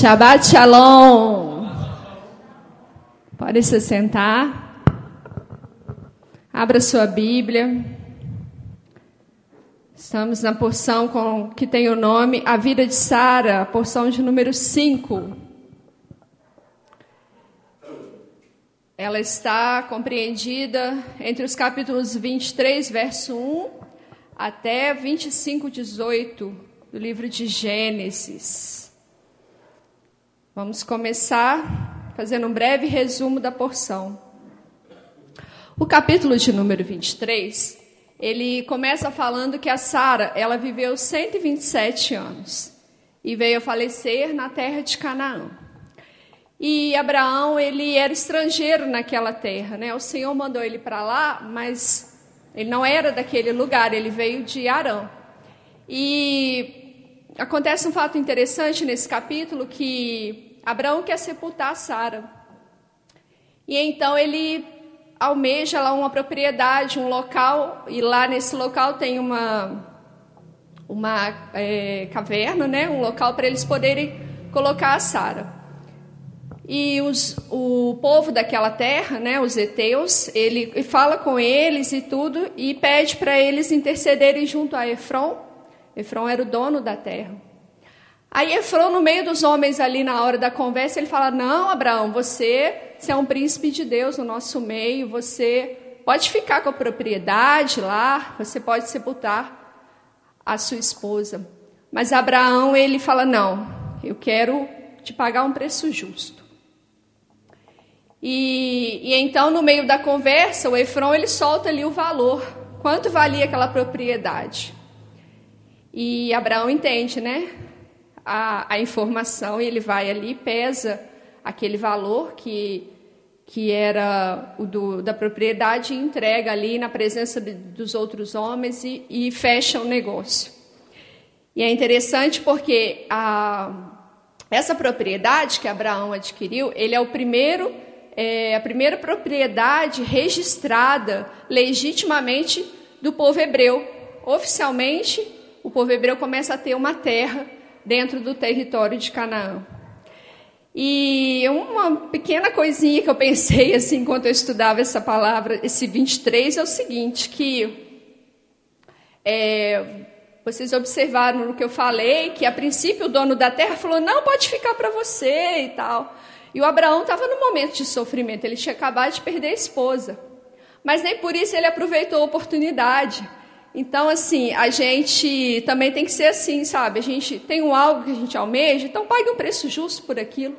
Shabbat Shalom. Pode se sentar. Abra sua Bíblia. Estamos na porção com, que tem o nome A Vida de Sara, porção de número 5. Ela está compreendida entre os capítulos 23, verso 1, até 25, 18 do livro de Gênesis. Vamos começar fazendo um breve resumo da porção. O capítulo de número 23, ele começa falando que a Sara, ela viveu 127 anos e veio a falecer na terra de Canaã. E Abraão, ele era estrangeiro naquela terra, né? O Senhor mandou ele para lá, mas ele não era daquele lugar, ele veio de Arã. E acontece um fato interessante nesse capítulo que Abraão quer sepultar Sara. E então ele almeja lá uma propriedade, um local, e lá nesse local tem uma uma é, caverna, né, um local para eles poderem colocar a Sara. E os, o povo daquela terra, né, os heteus, ele fala com eles e tudo e pede para eles intercederem junto a Efron Efron era o dono da terra. Aí Efron, no meio dos homens ali na hora da conversa, ele fala: Não, Abraão, você, você é um príncipe de Deus no nosso meio, você pode ficar com a propriedade lá, você pode sepultar a sua esposa. Mas Abraão, ele fala: Não, eu quero te pagar um preço justo. E, e então, no meio da conversa, o Efron ele solta ali o valor. Quanto valia aquela propriedade? E Abraão entende, né? A, a informação e ele vai ali, pesa aquele valor que, que era o do, da propriedade e entrega ali na presença dos outros homens e, e fecha o negócio. E é interessante porque a, essa propriedade que Abraão adquiriu, ele é o primeiro, é, a primeira propriedade registrada legitimamente do povo hebreu. Oficialmente, o povo hebreu começa a ter uma terra dentro do território de Canaã. E uma pequena coisinha que eu pensei assim enquanto eu estudava essa palavra, esse 23, é o seguinte, que é, vocês observaram no que eu falei, que a princípio o dono da terra falou, não, pode ficar para você e tal. E o Abraão estava no momento de sofrimento, ele tinha acabado de perder a esposa. Mas nem por isso ele aproveitou a oportunidade. Então, assim, a gente também tem que ser assim, sabe? A gente tem um algo que a gente almeja, então pague um preço justo por aquilo,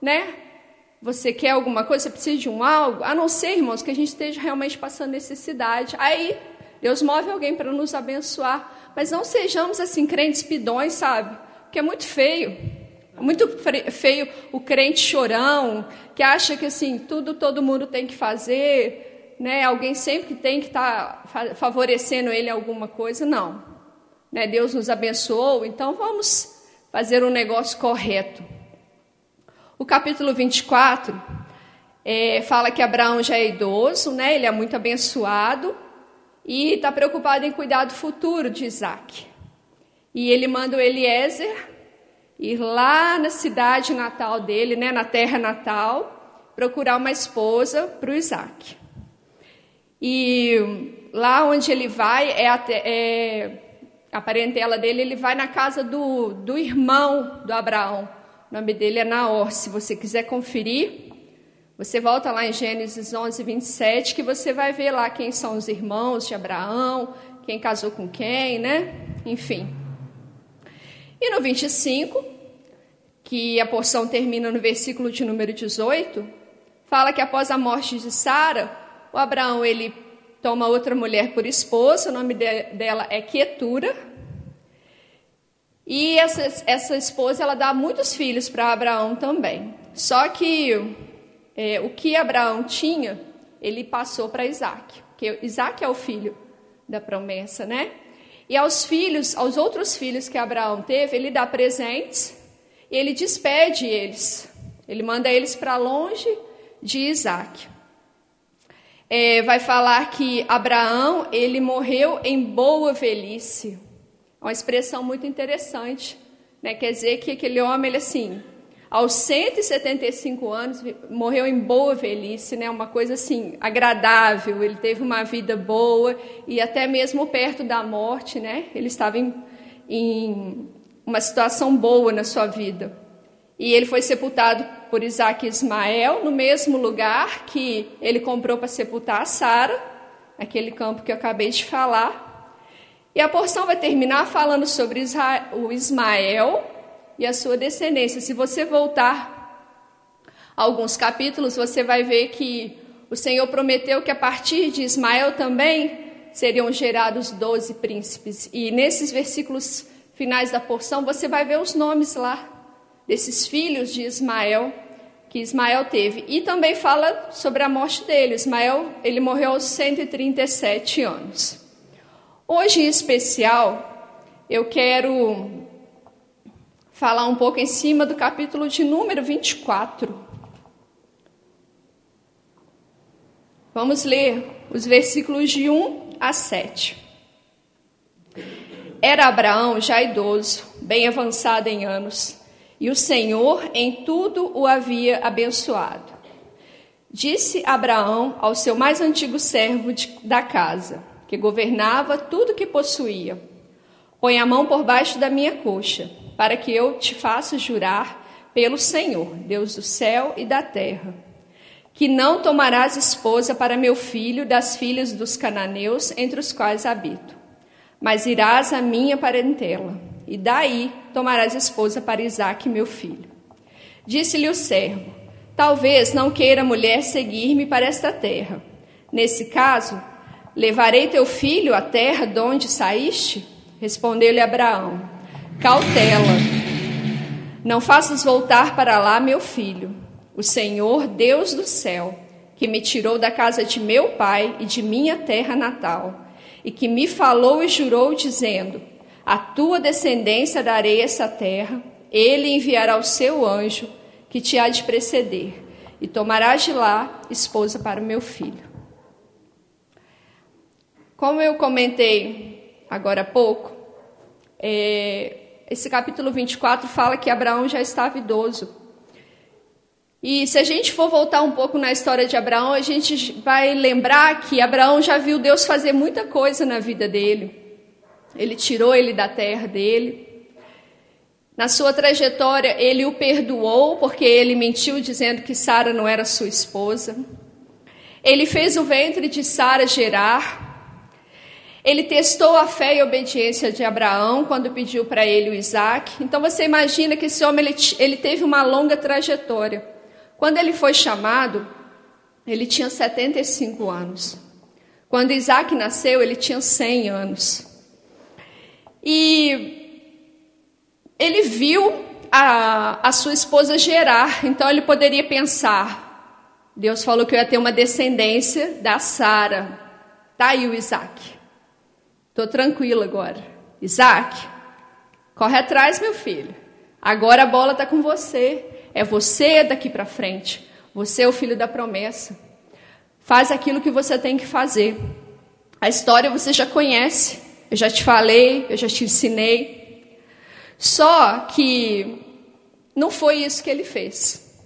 né? Você quer alguma coisa, você precisa de um algo, a não ser, irmãos, que a gente esteja realmente passando necessidade. Aí, Deus move alguém para nos abençoar. Mas não sejamos, assim, crentes pidões, sabe? Porque é muito feio. É muito feio o crente chorão, que acha que, assim, tudo todo mundo tem que fazer, né, alguém sempre tem que estar tá favorecendo ele alguma coisa, não. Né, Deus nos abençoou, então vamos fazer um negócio correto. O capítulo 24 é, fala que Abraão já é idoso, né, ele é muito abençoado e está preocupado em cuidar do futuro de Isaac. E ele manda o Eliezer ir lá na cidade natal dele, né, na terra natal, procurar uma esposa para o Isaac. E lá onde ele vai, é, a, é a parentela dele, ele vai na casa do, do irmão do Abraão. O nome dele é Naor. Se você quiser conferir, você volta lá em Gênesis 11, 27, que você vai ver lá quem são os irmãos de Abraão, quem casou com quem, né? Enfim. E no 25, que a porção termina no versículo de número 18, fala que após a morte de Sara, o Abraão ele toma outra mulher por esposa, o nome de, dela é Quietura. E essa, essa esposa ela dá muitos filhos para Abraão também. Só que é, o que Abraão tinha, ele passou para Isaac. Porque Isaac é o filho da promessa, né? E aos filhos, aos outros filhos que Abraão teve, ele dá presentes e ele despede eles. Ele manda eles para longe de Isaac é, vai falar que Abraão ele morreu em boa velhice. É uma expressão muito interessante, Né? Quer dizer que aquele homem, ele assim, aos 175 anos, morreu em boa velhice, né? uma coisa assim, agradável, ele teve uma vida boa e até mesmo perto da morte, né? ele estava em, em uma situação boa na sua vida. E ele foi sepultado por Isaac e Ismael, no mesmo lugar que ele comprou para sepultar a Sara, aquele campo que eu acabei de falar. E a porção vai terminar falando sobre o Ismael e a sua descendência. Se você voltar alguns capítulos, você vai ver que o Senhor prometeu que a partir de Ismael também seriam gerados doze príncipes. E nesses versículos finais da porção, você vai ver os nomes lá desses filhos de Ismael que Ismael teve. E também fala sobre a morte dele. Ismael, ele morreu aos 137 anos. Hoje, em especial, eu quero falar um pouco em cima do capítulo de número 24. Vamos ler os versículos de 1 a 7. Era Abraão já idoso, bem avançado em anos, e o Senhor em tudo o havia abençoado. Disse Abraão ao seu mais antigo servo de, da casa: que governava tudo que possuía. Põe a mão por baixo da minha coxa, para que eu te faça jurar pelo Senhor, Deus do céu e da terra, que não tomarás esposa para meu filho das filhas dos cananeus entre os quais habito, mas irás à minha parentela, e daí tomarás esposa para Isaque, meu filho. Disse-lhe o servo: Talvez não queira mulher seguir-me para esta terra. Nesse caso, Levarei teu filho à terra de onde saíste? Respondeu-lhe Abraão: Cautela, não faças voltar para lá meu filho. O Senhor, Deus do céu, que me tirou da casa de meu pai e de minha terra natal, e que me falou e jurou, dizendo: A tua descendência darei essa terra, ele enviará o seu anjo, que te há de preceder, e tomarás de lá esposa para o meu filho. Como eu comentei agora há pouco, é, esse capítulo 24 fala que Abraão já estava idoso. E se a gente for voltar um pouco na história de Abraão, a gente vai lembrar que Abraão já viu Deus fazer muita coisa na vida dele. Ele tirou ele da terra dele. Na sua trajetória, ele o perdoou porque ele mentiu dizendo que Sara não era sua esposa. Ele fez o ventre de Sara gerar. Ele testou a fé e obediência de Abraão quando pediu para ele o Isaac. Então você imagina que esse homem ele, ele teve uma longa trajetória. Quando ele foi chamado, ele tinha 75 anos. Quando Isaac nasceu, ele tinha 100 anos. E ele viu a, a sua esposa gerar, então ele poderia pensar: Deus falou que eu ia ter uma descendência da Sara. Tá aí o Isaac. Estou tranquila agora. Isaac, corre atrás, meu filho. Agora a bola está com você. É você daqui para frente. Você é o filho da promessa. Faz aquilo que você tem que fazer. A história você já conhece. Eu já te falei, eu já te ensinei. Só que não foi isso que ele fez.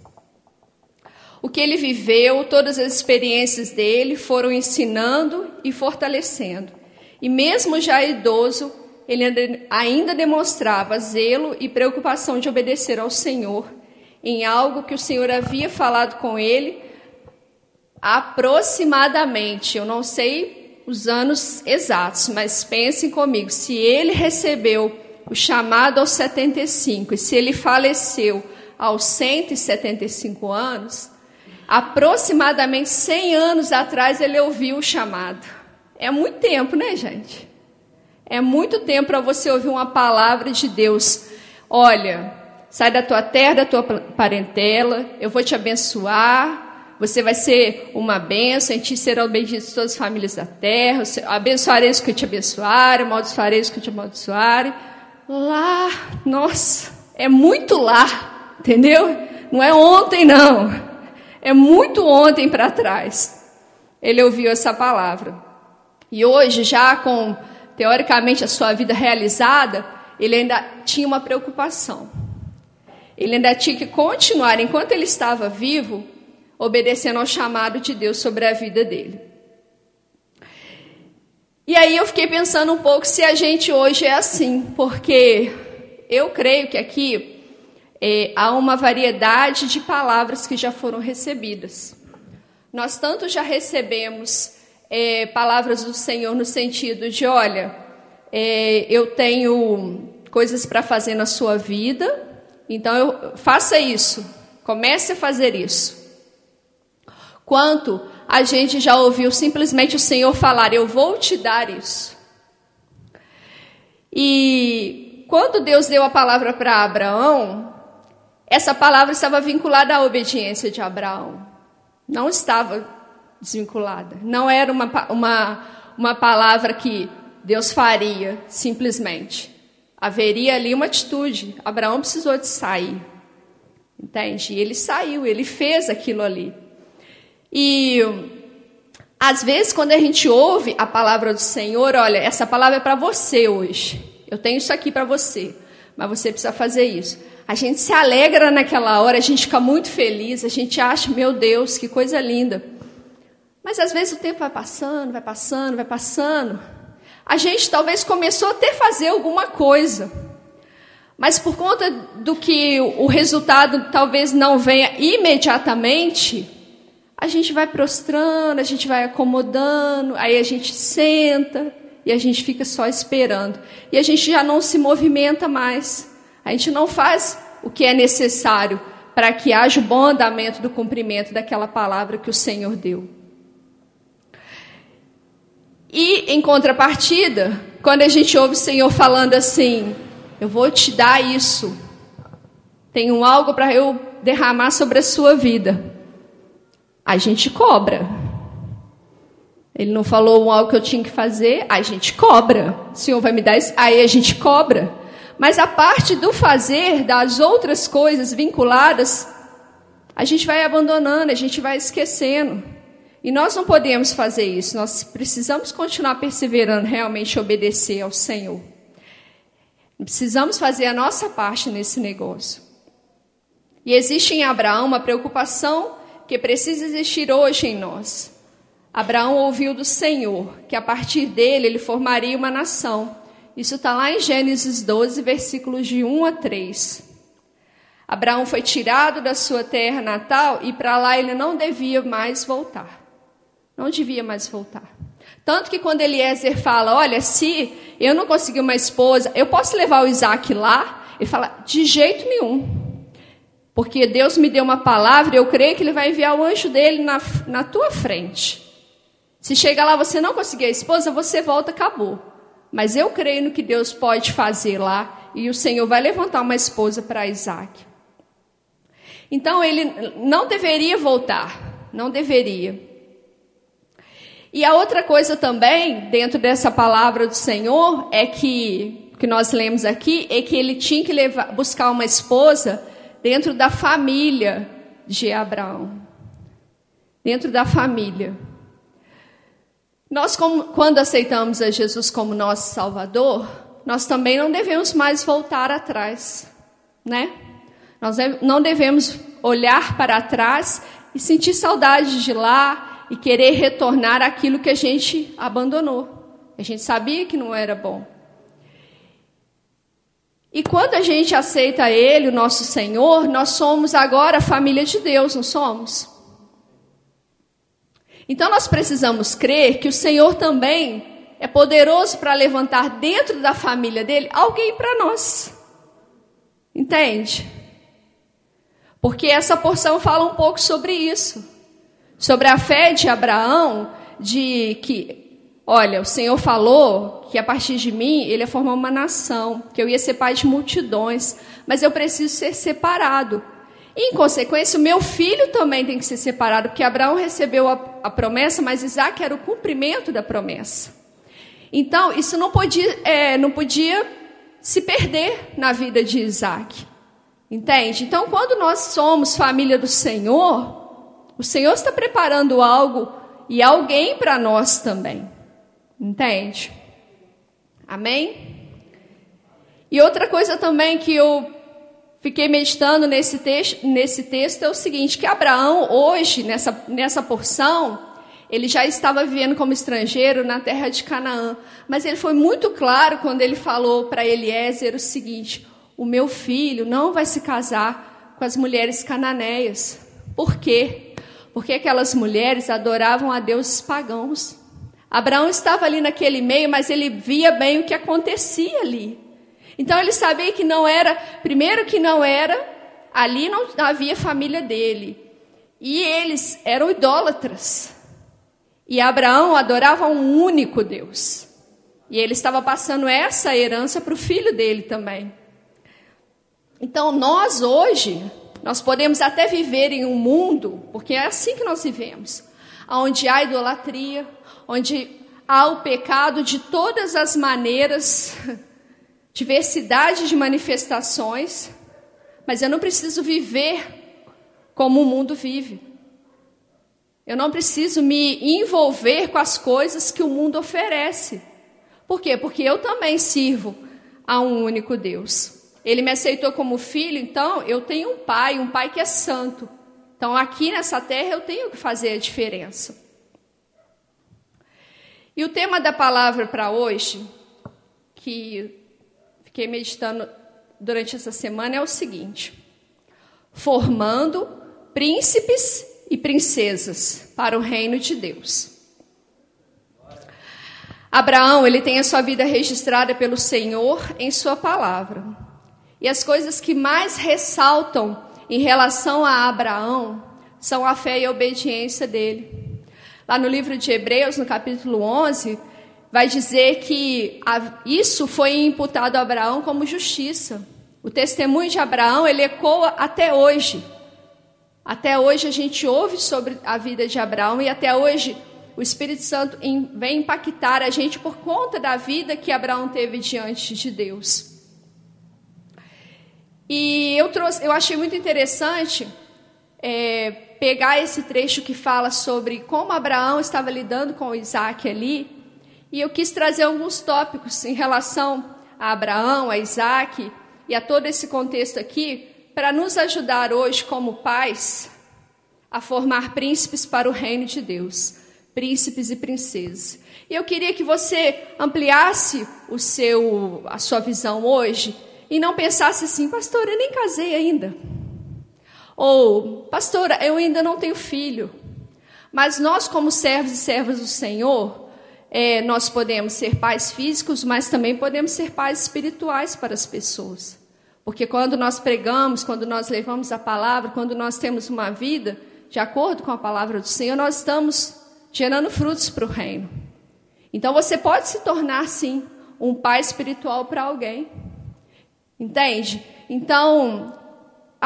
O que ele viveu, todas as experiências dele foram ensinando e fortalecendo. E mesmo já idoso, ele ainda demonstrava zelo e preocupação de obedecer ao Senhor em algo que o Senhor havia falado com ele aproximadamente, eu não sei os anos exatos, mas pensem comigo, se ele recebeu o chamado aos 75 e se ele faleceu aos 175 anos, aproximadamente 100 anos atrás ele ouviu o chamado. É muito tempo, né, gente? É muito tempo para você ouvir uma palavra de Deus. Olha, sai da tua terra, da tua parentela, eu vou te abençoar. Você vai ser uma bênção, em ti serão benditas todas as famílias da terra. Abençoarei os que te abençoarem, amaldiçoarei os que te amaldiçoarem. Lá, nossa, é muito lá, entendeu? Não é ontem, não. É muito ontem para trás. Ele ouviu essa palavra. E hoje, já com teoricamente a sua vida realizada, ele ainda tinha uma preocupação. Ele ainda tinha que continuar, enquanto ele estava vivo, obedecendo ao chamado de Deus sobre a vida dele. E aí eu fiquei pensando um pouco se a gente hoje é assim, porque eu creio que aqui é, há uma variedade de palavras que já foram recebidas. Nós tanto já recebemos é, palavras do Senhor no sentido de: olha, é, eu tenho coisas para fazer na sua vida, então eu, faça isso, comece a fazer isso. Quanto a gente já ouviu simplesmente o Senhor falar: eu vou te dar isso. E quando Deus deu a palavra para Abraão, essa palavra estava vinculada à obediência de Abraão. Não estava desvinculada. Não era uma, uma, uma palavra que Deus faria simplesmente. Haveria ali uma atitude. Abraão precisou de sair. Entende? E ele saiu, ele fez aquilo ali. E às vezes, quando a gente ouve a palavra do Senhor, olha, essa palavra é para você hoje. Eu tenho isso aqui para você, mas você precisa fazer isso. A gente se alegra naquela hora, a gente fica muito feliz, a gente acha, meu Deus, que coisa linda. Mas às vezes o tempo vai passando, vai passando, vai passando. A gente talvez começou a ter fazer alguma coisa. Mas por conta do que o resultado talvez não venha imediatamente, a gente vai prostrando, a gente vai acomodando, aí a gente senta e a gente fica só esperando. E a gente já não se movimenta mais. A gente não faz o que é necessário para que haja o bom andamento do cumprimento daquela palavra que o Senhor deu. E, em contrapartida, quando a gente ouve o Senhor falando assim: Eu vou te dar isso, tenho algo para eu derramar sobre a sua vida, a gente cobra. Ele não falou algo que eu tinha que fazer, a gente cobra. O Senhor vai me dar isso, aí a gente cobra. Mas a parte do fazer, das outras coisas vinculadas, a gente vai abandonando, a gente vai esquecendo. E nós não podemos fazer isso, nós precisamos continuar perseverando, realmente obedecer ao Senhor. Precisamos fazer a nossa parte nesse negócio. E existe em Abraão uma preocupação que precisa existir hoje em nós. Abraão ouviu do Senhor que a partir dele ele formaria uma nação. Isso está lá em Gênesis 12, versículos de 1 a 3. Abraão foi tirado da sua terra natal e para lá ele não devia mais voltar. Não devia mais voltar. Tanto que quando Eliezer fala, olha, se eu não conseguir uma esposa, eu posso levar o Isaac lá? Ele fala, de jeito nenhum. Porque Deus me deu uma palavra e eu creio que Ele vai enviar o anjo dele na, na tua frente. Se chega lá você não conseguir a esposa, você volta, acabou. Mas eu creio no que Deus pode fazer lá e o Senhor vai levantar uma esposa para Isaac. Então ele não deveria voltar, não deveria. E a outra coisa também, dentro dessa palavra do Senhor, é que, que nós lemos aqui, é que ele tinha que levar, buscar uma esposa dentro da família de Abraão. Dentro da família. Nós, quando aceitamos a Jesus como nosso Salvador, nós também não devemos mais voltar atrás, né? Nós não devemos olhar para trás e sentir saudade de lá, e querer retornar aquilo que a gente abandonou. A gente sabia que não era bom. E quando a gente aceita Ele, o nosso Senhor, nós somos agora família de Deus, não somos? Então nós precisamos crer que o Senhor também é poderoso para levantar dentro da família dele alguém para nós. Entende? Porque essa porção fala um pouco sobre isso sobre a fé de Abraão, de que, olha, o Senhor falou que a partir de mim ele ia formar uma nação, que eu ia ser pai de multidões, mas eu preciso ser separado. E, em consequência, o meu filho também tem que ser separado, porque Abraão recebeu a, a promessa, mas Isaac era o cumprimento da promessa. Então, isso não podia, é, não podia se perder na vida de Isaac. Entende? Então, quando nós somos família do Senhor, o Senhor está preparando algo e alguém para nós também. Entende? Amém? E outra coisa também que eu fiquei meditando nesse texto, nesse texto é o seguinte, que Abraão hoje, nessa, nessa porção, ele já estava vivendo como estrangeiro na terra de Canaã. Mas ele foi muito claro quando ele falou para Eliezer o seguinte: O meu filho não vai se casar com as mulheres cananeias. Por quê? Porque aquelas mulheres adoravam a deuses pagãos. Abraão estava ali naquele meio, mas ele via bem o que acontecia ali. Então ele sabia que não era, primeiro que não era, ali não havia família dele. E eles eram idólatras. E Abraão adorava um único Deus. E ele estava passando essa herança para o filho dele também. Então, nós hoje, nós podemos até viver em um mundo, porque é assim que nós vivemos, onde há idolatria, onde há o pecado de todas as maneiras, diversidade de manifestações, mas eu não preciso viver como o mundo vive. Eu não preciso me envolver com as coisas que o mundo oferece. Por quê? Porque eu também sirvo a um único Deus. Ele me aceitou como filho, então eu tenho um pai, um pai que é santo. Então aqui nessa terra eu tenho que fazer a diferença. E o tema da palavra para hoje, que fiquei meditando durante essa semana, é o seguinte: formando príncipes e princesas para o reino de Deus. Abraão, ele tem a sua vida registrada pelo Senhor em sua palavra. E as coisas que mais ressaltam em relação a Abraão são a fé e a obediência dele. Lá no livro de Hebreus, no capítulo 11, vai dizer que isso foi imputado a Abraão como justiça. O testemunho de Abraão, ele ecoa até hoje. Até hoje a gente ouve sobre a vida de Abraão e até hoje o Espírito Santo vem impactar a gente por conta da vida que Abraão teve diante de Deus. E eu trouxe, eu achei muito interessante é, pegar esse trecho que fala sobre como Abraão estava lidando com Isaac ali, e eu quis trazer alguns tópicos em relação a Abraão, a Isaac e a todo esse contexto aqui, para nos ajudar hoje, como pais, a formar príncipes para o reino de Deus, príncipes e princesas. E eu queria que você ampliasse o seu, a sua visão hoje e não pensasse assim, pastora, eu nem casei ainda. Ou, pastora, eu ainda não tenho filho. Mas nós, como servos e servas do Senhor, é, nós podemos ser pais físicos, mas também podemos ser pais espirituais para as pessoas. Porque quando nós pregamos, quando nós levamos a palavra, quando nós temos uma vida de acordo com a palavra do Senhor, nós estamos gerando frutos para o reino. Então você pode se tornar, sim, um pai espiritual para alguém. Entende? Então,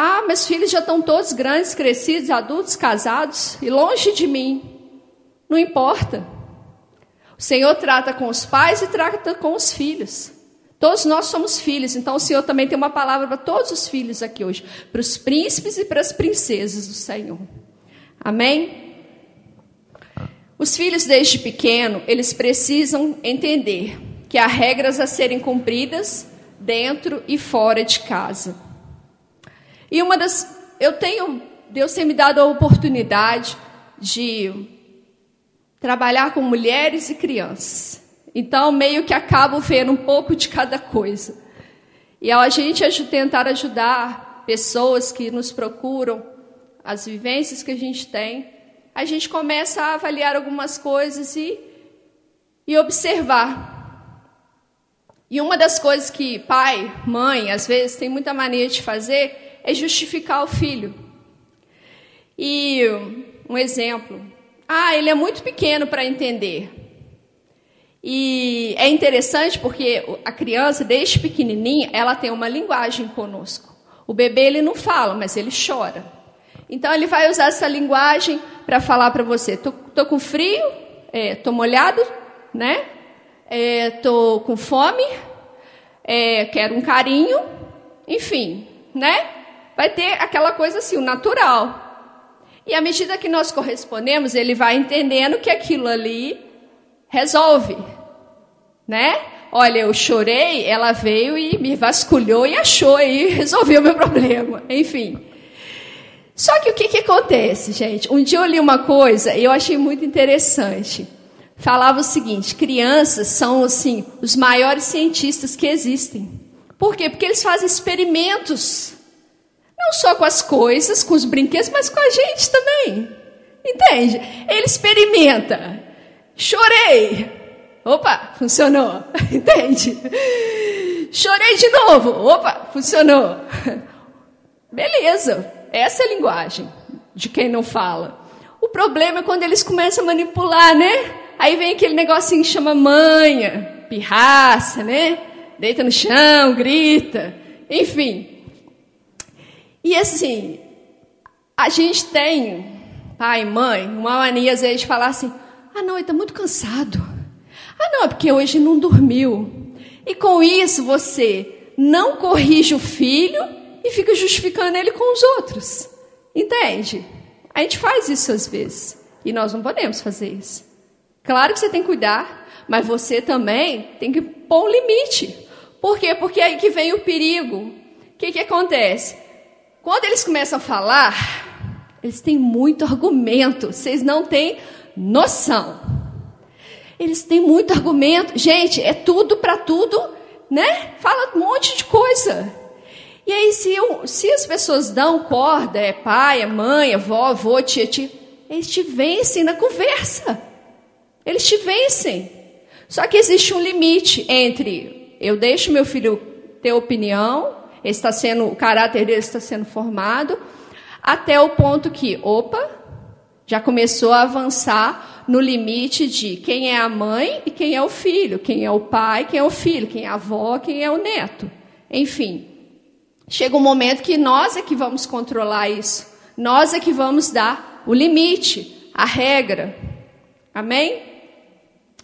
ah, meus filhos já estão todos grandes, crescidos, adultos, casados, e longe de mim. Não importa. O Senhor trata com os pais e trata com os filhos. Todos nós somos filhos, então o Senhor também tem uma palavra para todos os filhos aqui hoje, para os príncipes e para as princesas do Senhor. Amém? Os filhos desde pequeno, eles precisam entender que há regras a serem cumpridas dentro e fora de casa. E uma das eu tenho Deus tem me dado a oportunidade de trabalhar com mulheres e crianças. Então, meio que acabo vendo um pouco de cada coisa. E ao a gente tentar ajudar pessoas que nos procuram, as vivências que a gente tem, a gente começa a avaliar algumas coisas e, e observar. E uma das coisas que pai, mãe, às vezes tem muita mania de fazer é justificar o filho. E um exemplo: ah, ele é muito pequeno para entender. E é interessante porque a criança, desde pequenininha, ela tem uma linguagem conosco. O bebê ele não fala, mas ele chora. Então ele vai usar essa linguagem para falar para você: tô, tô, com frio, é, tô molhado, né? É, tô com fome, é, quero um carinho, enfim, né? Vai ter aquela coisa assim, o natural. E à medida que nós correspondemos, ele vai entendendo que aquilo ali resolve, né? Olha, eu chorei, ela veio e me vasculhou e achou e resolveu o meu problema. Enfim. Só que o que, que acontece, gente? Um dia eu li uma coisa e eu achei muito interessante. Falava o seguinte: crianças são, assim, os maiores cientistas que existem. Por quê? Porque eles fazem experimentos. Não só com as coisas, com os brinquedos, mas com a gente também. Entende? Ele experimenta. Chorei. Opa, funcionou. Entende? Chorei de novo. Opa, funcionou. Beleza. Essa é a linguagem de quem não fala. O problema é quando eles começam a manipular, né? Aí vem aquele negocinho que chama manha, pirraça, né? Deita no chão, grita, enfim. E assim, a gente tem, pai, mãe, uma mania às vezes de falar assim: ah, não, ele está muito cansado. Ah, não, é porque hoje não dormiu. E com isso você não corrige o filho e fica justificando ele com os outros. Entende? A gente faz isso às vezes. E nós não podemos fazer isso. Claro que você tem que cuidar, mas você também tem que pôr um limite. Por quê? Porque é aí que vem o perigo. O que, que acontece? Quando eles começam a falar, eles têm muito argumento. Vocês não têm noção. Eles têm muito argumento. Gente, é tudo para tudo, né? Fala um monte de coisa. E aí, se, eu, se as pessoas dão corda, é pai, é mãe, é avó, avô, tia, tia, eles te vencem na conversa. Eles te vencem. Só que existe um limite entre eu deixo meu filho ter opinião, está sendo, o caráter dele está sendo formado, até o ponto que, opa, já começou a avançar no limite de quem é a mãe e quem é o filho, quem é o pai, quem é o filho, quem é a avó, quem é o neto. Enfim, Chega um momento que nós é que vamos controlar isso. Nós é que vamos dar o limite, a regra. Amém?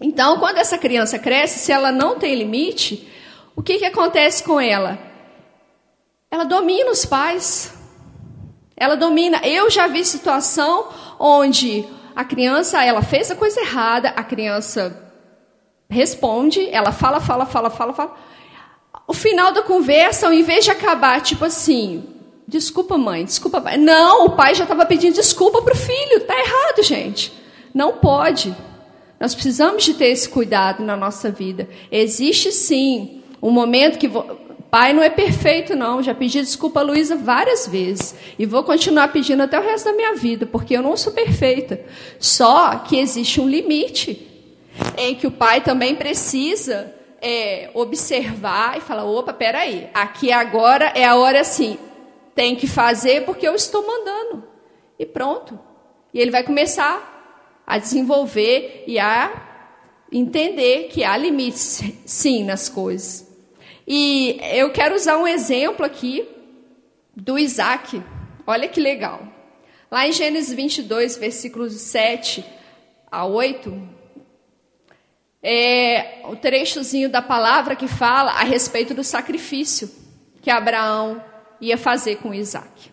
Então, quando essa criança cresce, se ela não tem limite, o que, que acontece com ela? Ela domina os pais. Ela domina. Eu já vi situação onde a criança, ela fez a coisa errada, a criança responde, ela fala, fala, fala, fala, fala o final da conversa, ao invés de acabar tipo assim, desculpa mãe, desculpa pai. Não, o pai já estava pedindo desculpa para o filho. Está errado, gente. Não pode. Nós precisamos de ter esse cuidado na nossa vida. Existe sim um momento que pai não é perfeito não. Já pedi desculpa a Luísa várias vezes e vou continuar pedindo até o resto da minha vida, porque eu não sou perfeita. Só que existe um limite em que o pai também precisa é, observar e falar: opa, peraí, aqui agora é a hora assim, tem que fazer porque eu estou mandando. E pronto. E ele vai começar a desenvolver e a entender que há limites, sim, nas coisas. E eu quero usar um exemplo aqui do Isaac. Olha que legal. Lá em Gênesis 22, versículos 7 a 8, é, o trechozinho da palavra que fala a respeito do sacrifício que Abraão ia fazer com Isaac.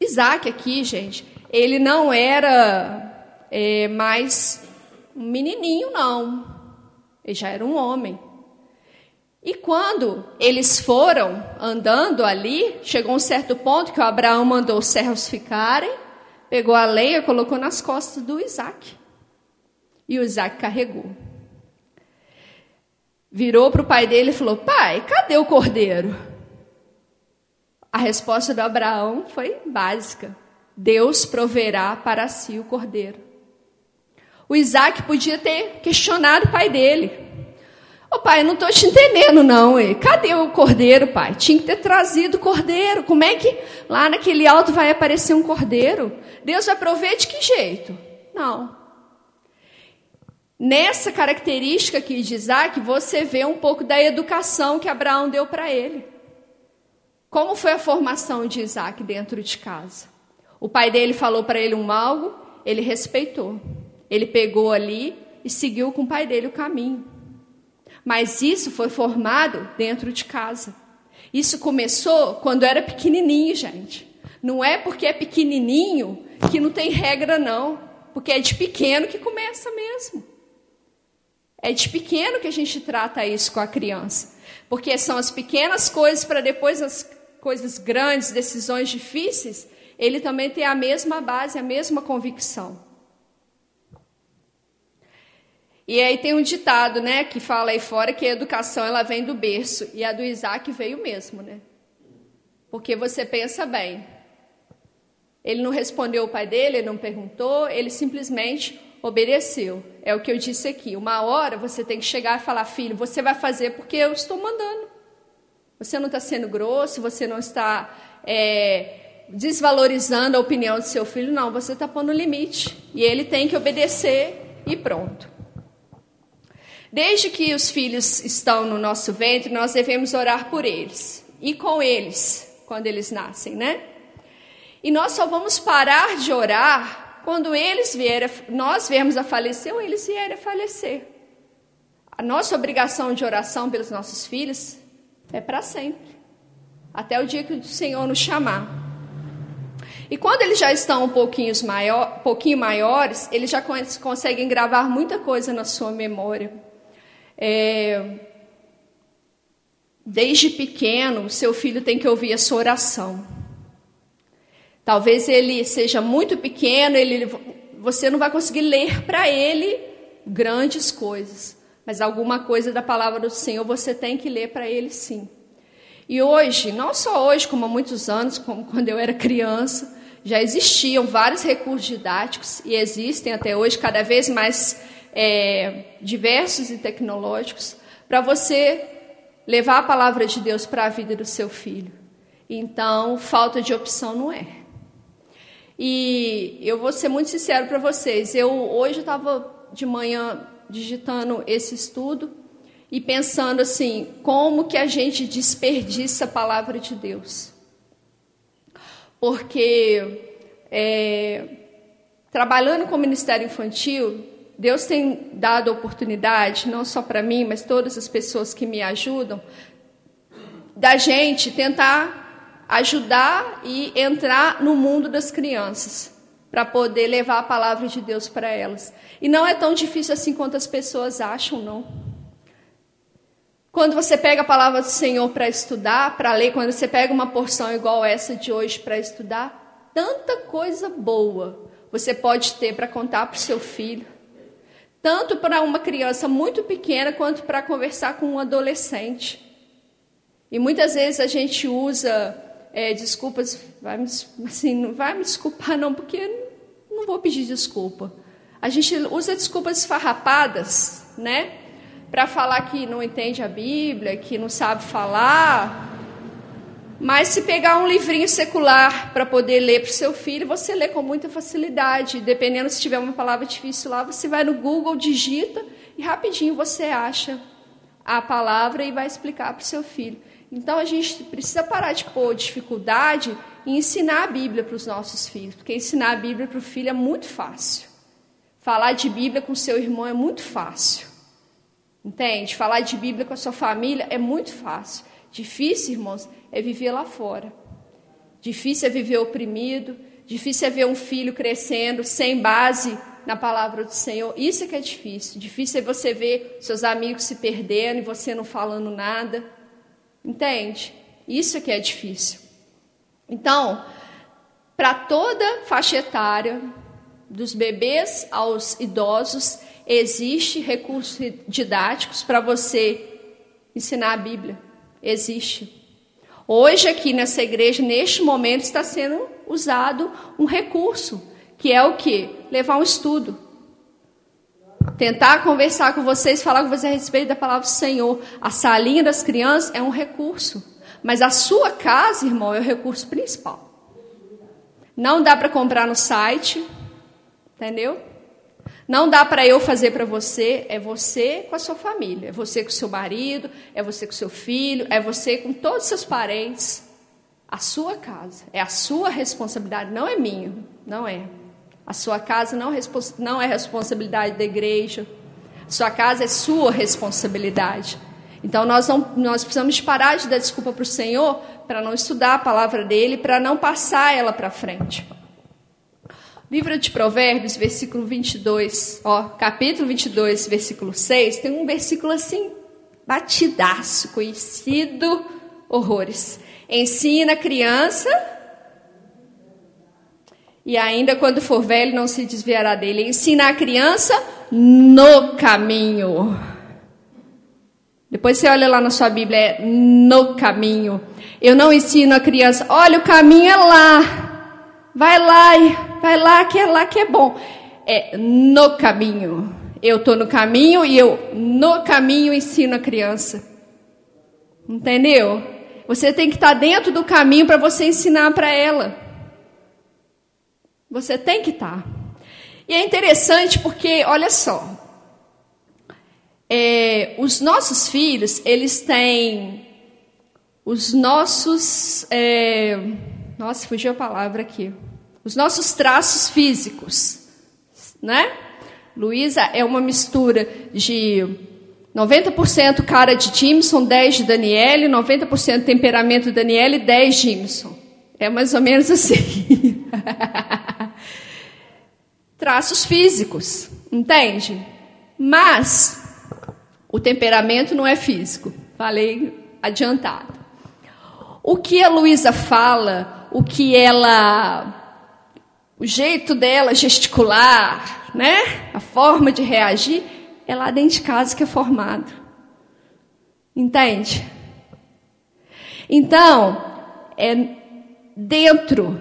Isaac aqui, gente, ele não era é, mais um menininho, não. Ele já era um homem. E quando eles foram andando ali, chegou um certo ponto que o Abraão mandou os servos ficarem, pegou a lenha, colocou nas costas do Isaac. E o Isaac carregou. Virou para o pai dele e falou: Pai, cadê o cordeiro? A resposta do Abraão foi básica: Deus proverá para si o cordeiro. O Isaac podia ter questionado o pai dele. Ô pai, eu não estou te entendendo, não. Cadê o cordeiro, pai? Tinha que ter trazido o cordeiro. Como é que lá naquele alto vai aparecer um cordeiro? Deus vai prover de que jeito? Não. Nessa característica aqui de Isaac, você vê um pouco da educação que Abraão deu para ele. Como foi a formação de Isaac dentro de casa? O pai dele falou para ele um algo, ele respeitou. Ele pegou ali e seguiu com o pai dele o caminho. Mas isso foi formado dentro de casa. Isso começou quando era pequenininho, gente. Não é porque é pequenininho que não tem regra, não. Porque é de pequeno que começa mesmo. É de pequeno que a gente trata isso com a criança. Porque são as pequenas coisas para depois as coisas grandes, decisões difíceis, ele também tem a mesma base, a mesma convicção. E aí tem um ditado, né, que fala aí fora que a educação ela vem do berço e a do Isaac veio mesmo, né? Porque você pensa bem. Ele não respondeu o pai dele, ele não perguntou, ele simplesmente obedeceu. É o que eu disse aqui. Uma hora você tem que chegar e falar, filho, você vai fazer porque eu estou mandando. Você não está sendo grosso, você não está é, desvalorizando a opinião do seu filho, não. Você está pondo limite. E ele tem que obedecer e pronto. Desde que os filhos estão no nosso ventre, nós devemos orar por eles e com eles quando eles nascem, né? E nós só vamos parar de orar quando eles vierem, nós viermos a falecer ou eles vierem a falecer. A nossa obrigação de oração pelos nossos filhos é para sempre, até o dia que o Senhor nos chamar. E quando eles já estão um pouquinho, maior, pouquinho maiores, eles já conseguem gravar muita coisa na sua memória. É, desde pequeno, seu filho tem que ouvir a sua oração. Talvez ele seja muito pequeno, ele, você não vai conseguir ler para ele grandes coisas, mas alguma coisa da palavra do Senhor você tem que ler para ele sim. E hoje, não só hoje, como há muitos anos, como quando eu era criança, já existiam vários recursos didáticos e existem até hoje cada vez mais é, diversos e tecnológicos para você levar a palavra de Deus para a vida do seu filho. Então, falta de opção não é. E eu vou ser muito sincero para vocês. Eu hoje estava de manhã digitando esse estudo e pensando assim, como que a gente desperdiça a palavra de Deus? Porque é, trabalhando com o Ministério Infantil, Deus tem dado oportunidade, não só para mim, mas todas as pessoas que me ajudam, da gente tentar ajudar e entrar no mundo das crianças, para poder levar a palavra de Deus para elas. E não é tão difícil assim quanto as pessoas acham, não. Quando você pega a palavra do Senhor para estudar, para ler, quando você pega uma porção igual essa de hoje para estudar, tanta coisa boa você pode ter para contar para o seu filho tanto para uma criança muito pequena quanto para conversar com um adolescente. E muitas vezes a gente usa é, desculpas, vai me, assim, não vai me desculpar não, porque não vou pedir desculpa. A gente usa desculpas esfarrapadas, né? Para falar que não entende a Bíblia, que não sabe falar, mas se pegar um livrinho secular para poder ler para o seu filho, você lê com muita facilidade. Dependendo se tiver uma palavra difícil lá, você vai no Google, digita e rapidinho você acha a palavra e vai explicar para o seu filho. Então a gente precisa parar de pôr dificuldade e ensinar a Bíblia para os nossos filhos, porque ensinar a Bíblia para o filho é muito fácil. Falar de Bíblia com seu irmão é muito fácil. Entende? Falar de Bíblia com a sua família é muito fácil. Difícil, irmãos, é viver lá fora. Difícil é viver oprimido, difícil é ver um filho crescendo sem base na palavra do Senhor. Isso é que é difícil. Difícil é você ver seus amigos se perdendo e você não falando nada. Entende? Isso é que é difícil. Então, para toda faixa etária, dos bebês aos idosos, existe recursos didáticos para você ensinar a Bíblia. Existe. Hoje, aqui nessa igreja, neste momento, está sendo usado um recurso, que é o que? Levar um estudo. Tentar conversar com vocês, falar com vocês a respeito da palavra do Senhor. A salinha das crianças é um recurso. Mas a sua casa, irmão, é o recurso principal. Não dá para comprar no site, entendeu? Não dá para eu fazer para você, é você com a sua família, é você com o seu marido, é você com o seu filho, é você com todos os seus parentes. A sua casa, é a sua responsabilidade, não é minha, não é. A sua casa não, não é responsabilidade da igreja. A sua casa é sua responsabilidade. Então nós, não, nós precisamos parar de dar desculpa para o Senhor para não estudar a palavra dele, para não passar ela para frente. Livro de Provérbios, versículo 22, ó, capítulo 22, versículo 6, tem um versículo assim, batidaço, conhecido, horrores. Ensina a criança e ainda quando for velho não se desviará dele. Ensina a criança no caminho. Depois você olha lá na sua Bíblia, é no caminho. Eu não ensino a criança, olha, o caminho é lá. Vai lá, vai lá, que é lá que é bom. É no caminho. Eu estou no caminho e eu, no caminho, ensino a criança. Entendeu? Você tem que estar dentro do caminho para você ensinar para ela. Você tem que estar. E é interessante porque, olha só, é, os nossos filhos, eles têm os nossos. É, nossa, fugiu a palavra aqui. Os nossos traços físicos, né? Luísa é uma mistura de 90% cara de Jimson, 10 de Daniele, 90% temperamento de Daniele, 10 Jimson. É mais ou menos assim. Traços físicos, entende? Mas o temperamento não é físico. Falei adiantado. O que a Luísa fala, o que ela. O jeito dela gesticular, né? A forma de reagir, é lá dentro de casa que é formado. Entende? Então, é dentro.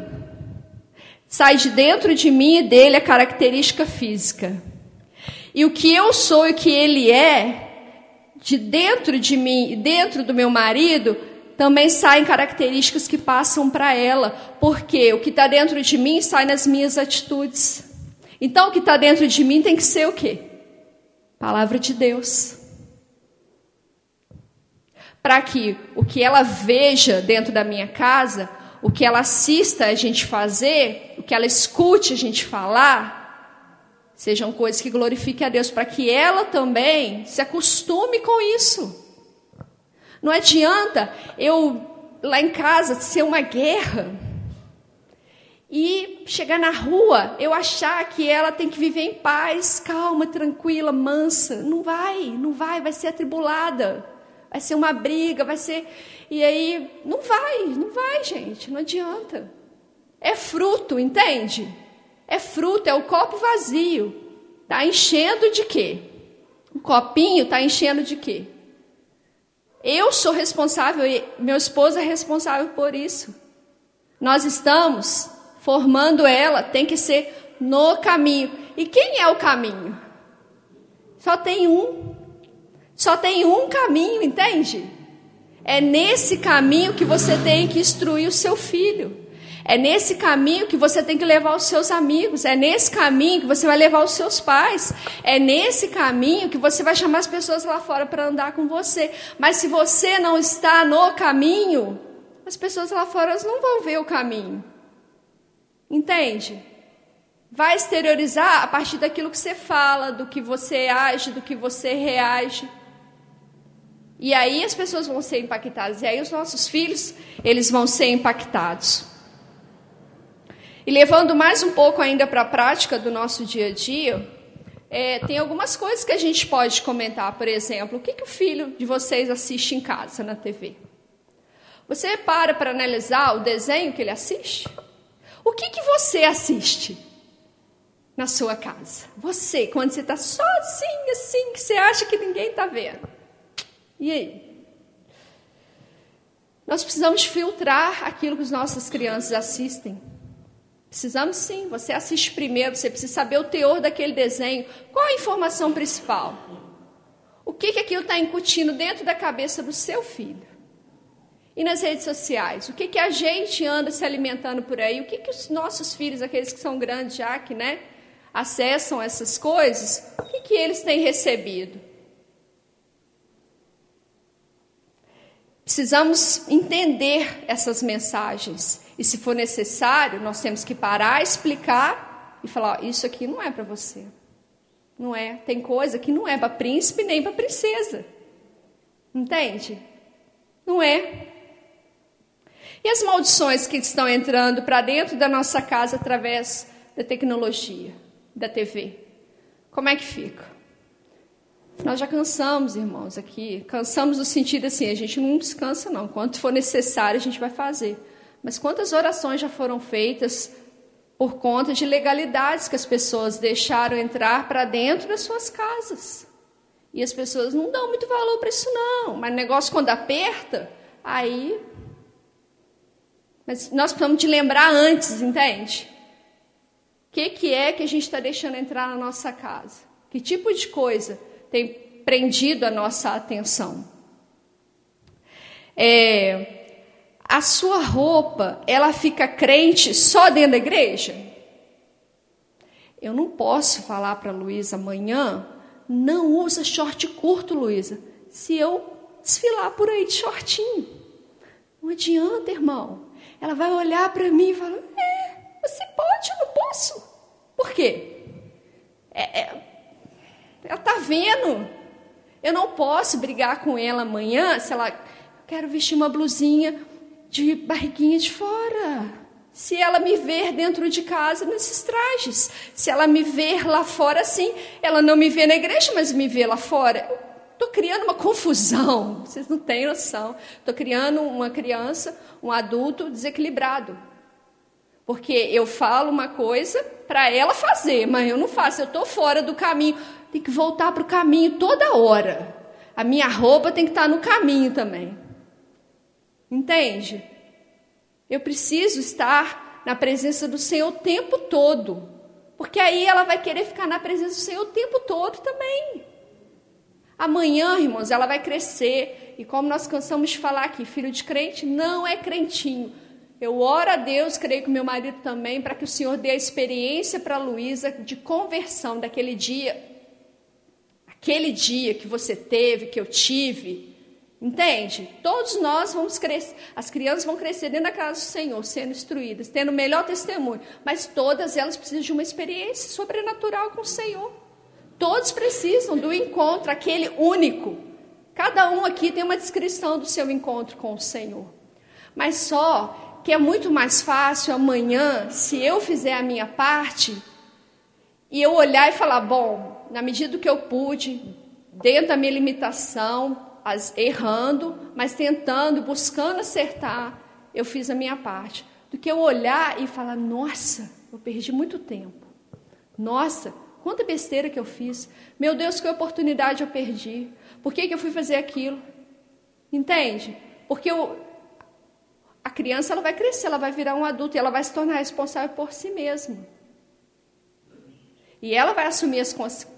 Sai de dentro de mim e dele a característica física. E o que eu sou e o que ele é, de dentro de mim e dentro do meu marido, também saem características que passam para ela, porque o que está dentro de mim sai nas minhas atitudes. Então, o que está dentro de mim tem que ser o quê? Palavra de Deus. Para que o que ela veja dentro da minha casa, o que ela assista a gente fazer, o que ela escute a gente falar, Sejam coisas que glorifiquem a Deus, para que ela também se acostume com isso. Não adianta eu, lá em casa, ser uma guerra e chegar na rua, eu achar que ela tem que viver em paz, calma, tranquila, mansa. Não vai, não vai, vai ser atribulada. Vai ser uma briga, vai ser. E aí, não vai, não vai, gente, não adianta. É fruto, entende? É fruto, é o copo vazio. Está enchendo de quê? O copinho está enchendo de quê? Eu sou responsável e meu esposo é responsável por isso. Nós estamos formando ela, tem que ser no caminho. E quem é o caminho? Só tem um. Só tem um caminho, entende? É nesse caminho que você tem que instruir o seu filho. É nesse caminho que você tem que levar os seus amigos, é nesse caminho que você vai levar os seus pais, é nesse caminho que você vai chamar as pessoas lá fora para andar com você. Mas se você não está no caminho, as pessoas lá fora não vão ver o caminho. Entende? Vai exteriorizar a partir daquilo que você fala, do que você age, do que você reage. E aí as pessoas vão ser impactadas. E aí os nossos filhos, eles vão ser impactados. E levando mais um pouco ainda para a prática do nosso dia a dia, é, tem algumas coisas que a gente pode comentar. Por exemplo, o que, que o filho de vocês assiste em casa na TV? Você para para analisar o desenho que ele assiste? O que, que você assiste na sua casa? Você, quando você está sozinho assim, que você acha que ninguém está vendo. E aí? Nós precisamos filtrar aquilo que as nossas crianças assistem. Precisamos sim. Você assiste primeiro, você precisa saber o teor daquele desenho. Qual a informação principal? O que, que aquilo está incutindo dentro da cabeça do seu filho? E nas redes sociais? O que, que a gente anda se alimentando por aí? O que, que os nossos filhos, aqueles que são grandes já, que né, acessam essas coisas, o que, que eles têm recebido? Precisamos entender essas mensagens e se for necessário, nós temos que parar, explicar e falar: isso aqui não é para você. Não é. Tem coisa que não é para príncipe nem para princesa. Entende? Não é. E as maldições que estão entrando para dentro da nossa casa através da tecnologia, da TV. Como é que fica? Nós já cansamos, irmãos, aqui. Cansamos no sentido assim, a gente não descansa, não. Quanto for necessário, a gente vai fazer. Mas quantas orações já foram feitas por conta de legalidades que as pessoas deixaram entrar para dentro das suas casas? E as pessoas não dão muito valor para isso, não. Mas o negócio, quando aperta, aí. Mas nós precisamos de lembrar antes, entende? O que, que é que a gente está deixando entrar na nossa casa? Que tipo de coisa tem prendido a nossa atenção? É, a sua roupa, ela fica crente só dentro da igreja? Eu não posso falar para Luísa amanhã não usa short curto, Luísa. Se eu desfilar por aí de shortinho. Não adianta, irmão. Ela vai olhar para mim e falar: É, você pode, eu não posso. Por quê? É, é, ela está vendo. Eu não posso brigar com ela amanhã se ela. Quero vestir uma blusinha de barriguinha de fora se ela me ver dentro de casa nesses trajes, se ela me ver lá fora assim, ela não me vê na igreja, mas me vê lá fora. Estou criando uma confusão, vocês não têm noção. Estou criando uma criança, um adulto desequilibrado. Porque eu falo uma coisa para ela fazer, mas eu não faço, eu estou fora do caminho. Tem que voltar para o caminho toda hora. A minha roupa tem que estar tá no caminho também. Entende? Eu preciso estar na presença do Senhor o tempo todo. Porque aí ela vai querer ficar na presença do Senhor o tempo todo também. Amanhã, irmãos, ela vai crescer. E como nós cansamos de falar aqui, filho de crente não é crentinho. Eu oro a Deus, creio que meu marido também, para que o Senhor dê a experiência para Luísa de conversão daquele dia. Aquele dia que você teve, que eu tive, Entende? Todos nós vamos crescer, as crianças vão crescer dentro da casa do Senhor, sendo instruídas, tendo o melhor testemunho, mas todas elas precisam de uma experiência sobrenatural com o Senhor. Todos precisam do encontro, aquele único. Cada um aqui tem uma descrição do seu encontro com o Senhor. Mas só que é muito mais fácil amanhã, se eu fizer a minha parte, e eu olhar e falar: bom, na medida que eu pude, dentro da minha limitação, as, errando, mas tentando, buscando acertar, eu fiz a minha parte. Do que eu olhar e falar, nossa, eu perdi muito tempo. Nossa, quanta besteira que eu fiz. Meu Deus, que oportunidade eu perdi. Por que, que eu fui fazer aquilo? Entende? Porque eu, a criança ela vai crescer, ela vai virar um adulto e ela vai se tornar responsável por si mesma. E ela vai assumir as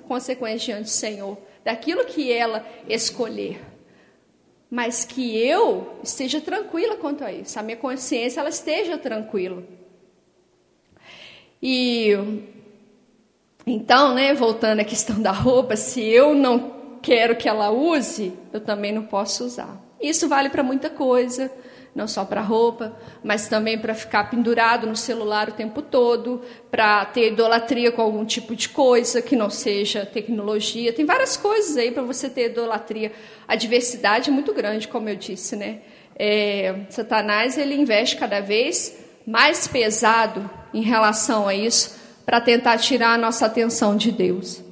consequências diante do Senhor, daquilo que ela escolher mas que eu esteja tranquila quanto a isso, a minha consciência ela esteja tranquila. E então, né, voltando à questão da roupa, se eu não quero que ela use, eu também não posso usar. Isso vale para muita coisa não só para roupa, mas também para ficar pendurado no celular o tempo todo, para ter idolatria com algum tipo de coisa que não seja tecnologia. Tem várias coisas aí para você ter idolatria. A diversidade é muito grande, como eu disse, né? É, Satanás ele investe cada vez mais pesado em relação a isso para tentar tirar a nossa atenção de Deus.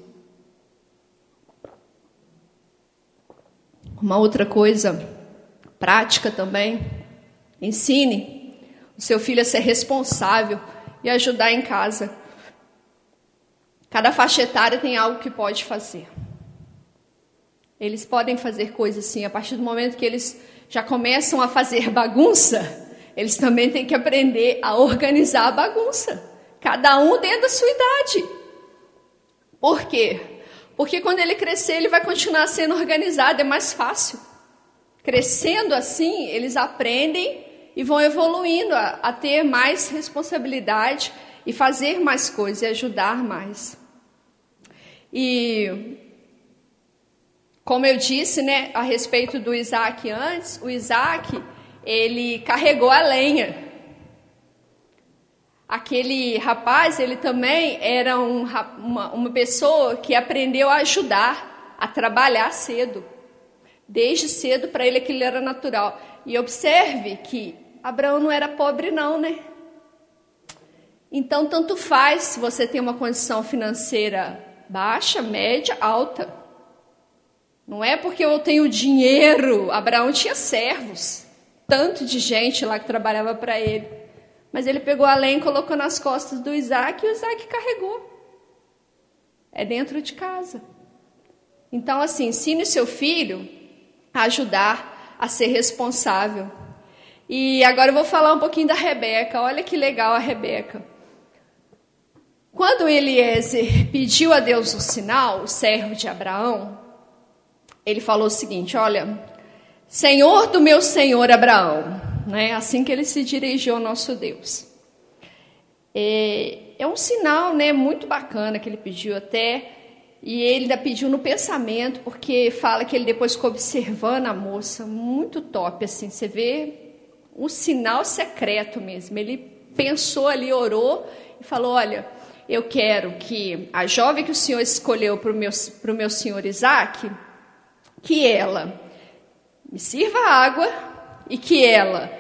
Uma outra coisa prática também Ensine o seu filho a ser responsável e ajudar em casa. Cada faixa etária tem algo que pode fazer. Eles podem fazer coisas assim, a partir do momento que eles já começam a fazer bagunça, eles também têm que aprender a organizar a bagunça. Cada um dentro da sua idade. Por quê? Porque quando ele crescer, ele vai continuar sendo organizado, é mais fácil. Crescendo assim, eles aprendem e vão evoluindo a, a ter mais responsabilidade e fazer mais coisas e ajudar mais. E como eu disse, né, a respeito do Isaac antes, o Isaac, ele carregou a lenha. Aquele rapaz, ele também era um, uma, uma pessoa que aprendeu a ajudar, a trabalhar cedo. Desde cedo, para ele aquilo era natural. E observe que Abraão não era pobre, não, né? Então, tanto faz se você tem uma condição financeira baixa, média, alta. Não é porque eu tenho dinheiro. Abraão tinha servos, tanto de gente lá que trabalhava para ele. Mas ele pegou a lenha e colocou nas costas do Isaac e o Isaac carregou. É dentro de casa. Então, assim, ensine seu filho a ajudar a ser responsável. E agora eu vou falar um pouquinho da Rebeca. Olha que legal a Rebeca. Quando Eliezer pediu a Deus o sinal, o servo de Abraão, ele falou o seguinte: Olha, Senhor do meu senhor Abraão, né? Assim que ele se dirigiu ao nosso Deus. É, é um sinal, né? Muito bacana que ele pediu até. E ele ainda pediu no pensamento, porque fala que ele depois ficou observando a moça, muito top, assim, você vê um sinal secreto mesmo. Ele pensou ali, orou e falou: Olha, eu quero que a jovem que o Senhor escolheu para o meu, meu senhor Isaac, que ela me sirva água e que ela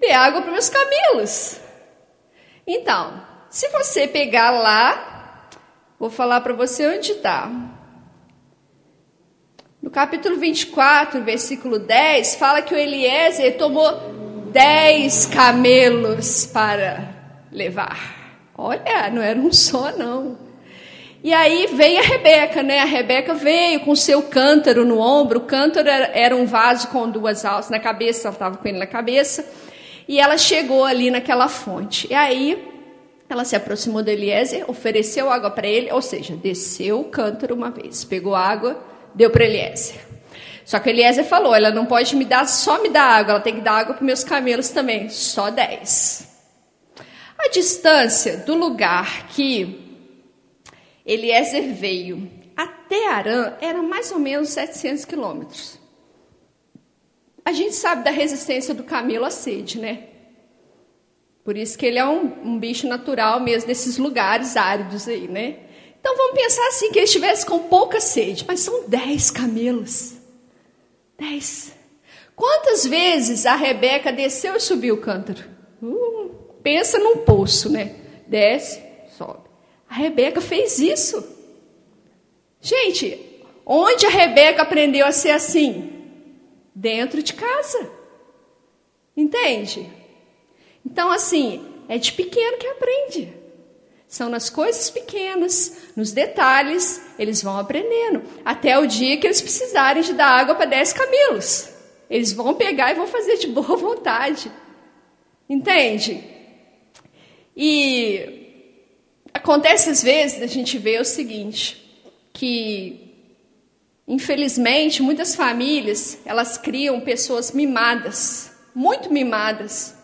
dê água para meus camelos. Então, se você pegar lá, vou falar para você onde está. No capítulo 24, versículo 10, fala que o Eliezer tomou 10 camelos para levar. Olha, não era um só, não. E aí veio a Rebeca, né? A Rebeca veio com seu cântaro no ombro. O cântaro era, era um vaso com duas alças na cabeça, ela estava com ele na cabeça. E ela chegou ali naquela fonte. E aí ela se aproximou de Eliezer, ofereceu água para ele, ou seja, desceu o cântaro uma vez, pegou água, deu para Eliezer. Só que Eliezer falou: ela não pode me dar, só me dar água, ela tem que dar água para meus camelos também, só dez. A distância do lugar que Eliezer veio até Arã era mais ou menos 700 quilômetros. A gente sabe da resistência do camelo à sede, né? Por isso que ele é um, um bicho natural mesmo desses lugares áridos aí, né? Então vamos pensar assim, que ele estivesse com pouca sede, mas são dez camelos. Dez. Quantas vezes a Rebeca desceu e subiu o cântaro? Uh, pensa num poço, né? Desce, sobe. A Rebeca fez isso. Gente, onde a Rebeca aprendeu a ser assim? Dentro de casa. Entende? Então, assim, é de pequeno que aprende. São nas coisas pequenas, nos detalhes, eles vão aprendendo. Até o dia que eles precisarem de dar água para 10 camelos. Eles vão pegar e vão fazer de boa vontade. Entende? E acontece às vezes a gente vê o seguinte, que infelizmente muitas famílias, elas criam pessoas mimadas, muito mimadas.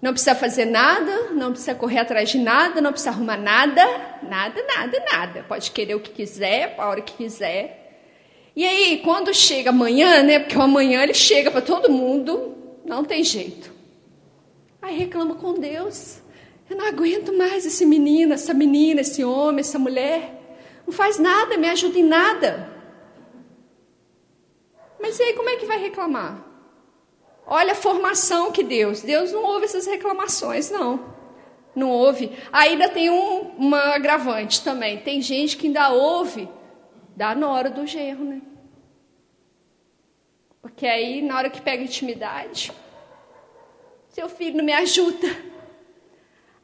Não precisa fazer nada, não precisa correr atrás de nada, não precisa arrumar nada, nada, nada, nada. Pode querer o que quiser, a hora que quiser. E aí, quando chega amanhã, né? Porque o amanhã ele chega para todo mundo, não tem jeito. Aí reclama com Deus. Eu não aguento mais esse menino, essa menina, esse homem, essa mulher. Não faz nada, me ajuda em nada. Mas e aí, como é que vai reclamar? Olha a formação que Deus. Deus não ouve essas reclamações, não. Não ouve. Ainda tem um, uma agravante também. Tem gente que ainda ouve da nora do genro, né? Porque aí, na hora que pega intimidade, seu filho não me ajuda.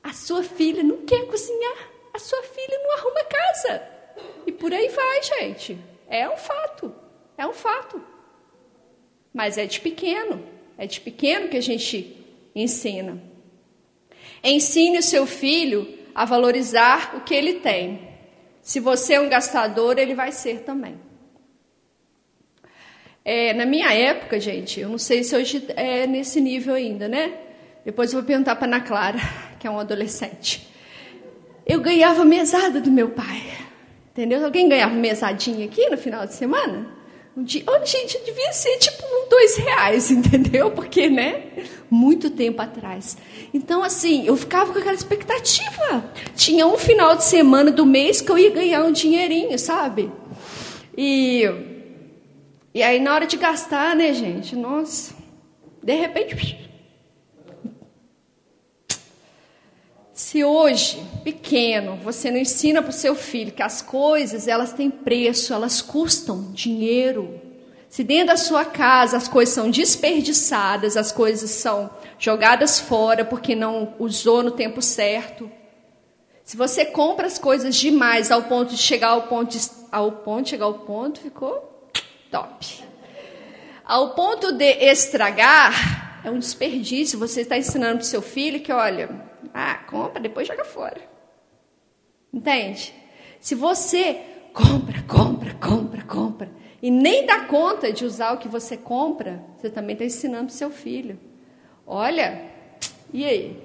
A sua filha não quer cozinhar. A sua filha não arruma casa. E por aí vai, gente. É um fato. É um fato. Mas é de pequeno. É de pequeno que a gente ensina. Ensine o seu filho a valorizar o que ele tem. Se você é um gastador, ele vai ser também. É, na minha época, gente, eu não sei se hoje é nesse nível ainda, né? Depois eu vou perguntar para Ana Clara, que é um adolescente. Eu ganhava mesada do meu pai. Entendeu? Alguém ganhava mesadinha aqui no final de semana? Um dia, oh, gente, devia ser tipo dois reais, entendeu? Porque, né? Muito tempo atrás. Então, assim, eu ficava com aquela expectativa. Tinha um final de semana do mês que eu ia ganhar um dinheirinho, sabe? E, e aí, na hora de gastar, né, gente? Nossa, de repente, Se hoje, pequeno, você não ensina para o seu filho que as coisas elas têm preço, elas custam dinheiro. Se dentro da sua casa as coisas são desperdiçadas, as coisas são jogadas fora porque não usou no tempo certo. Se você compra as coisas demais ao ponto de chegar ao ponto de, ao ponto chegar ao ponto ficou top. Ao ponto de estragar é um desperdício. Você está ensinando para o seu filho que olha, ah, compra, depois joga fora. Entende? Se você compra, compra, compra, compra, e nem dá conta de usar o que você compra, você também está ensinando para seu filho. Olha, e aí?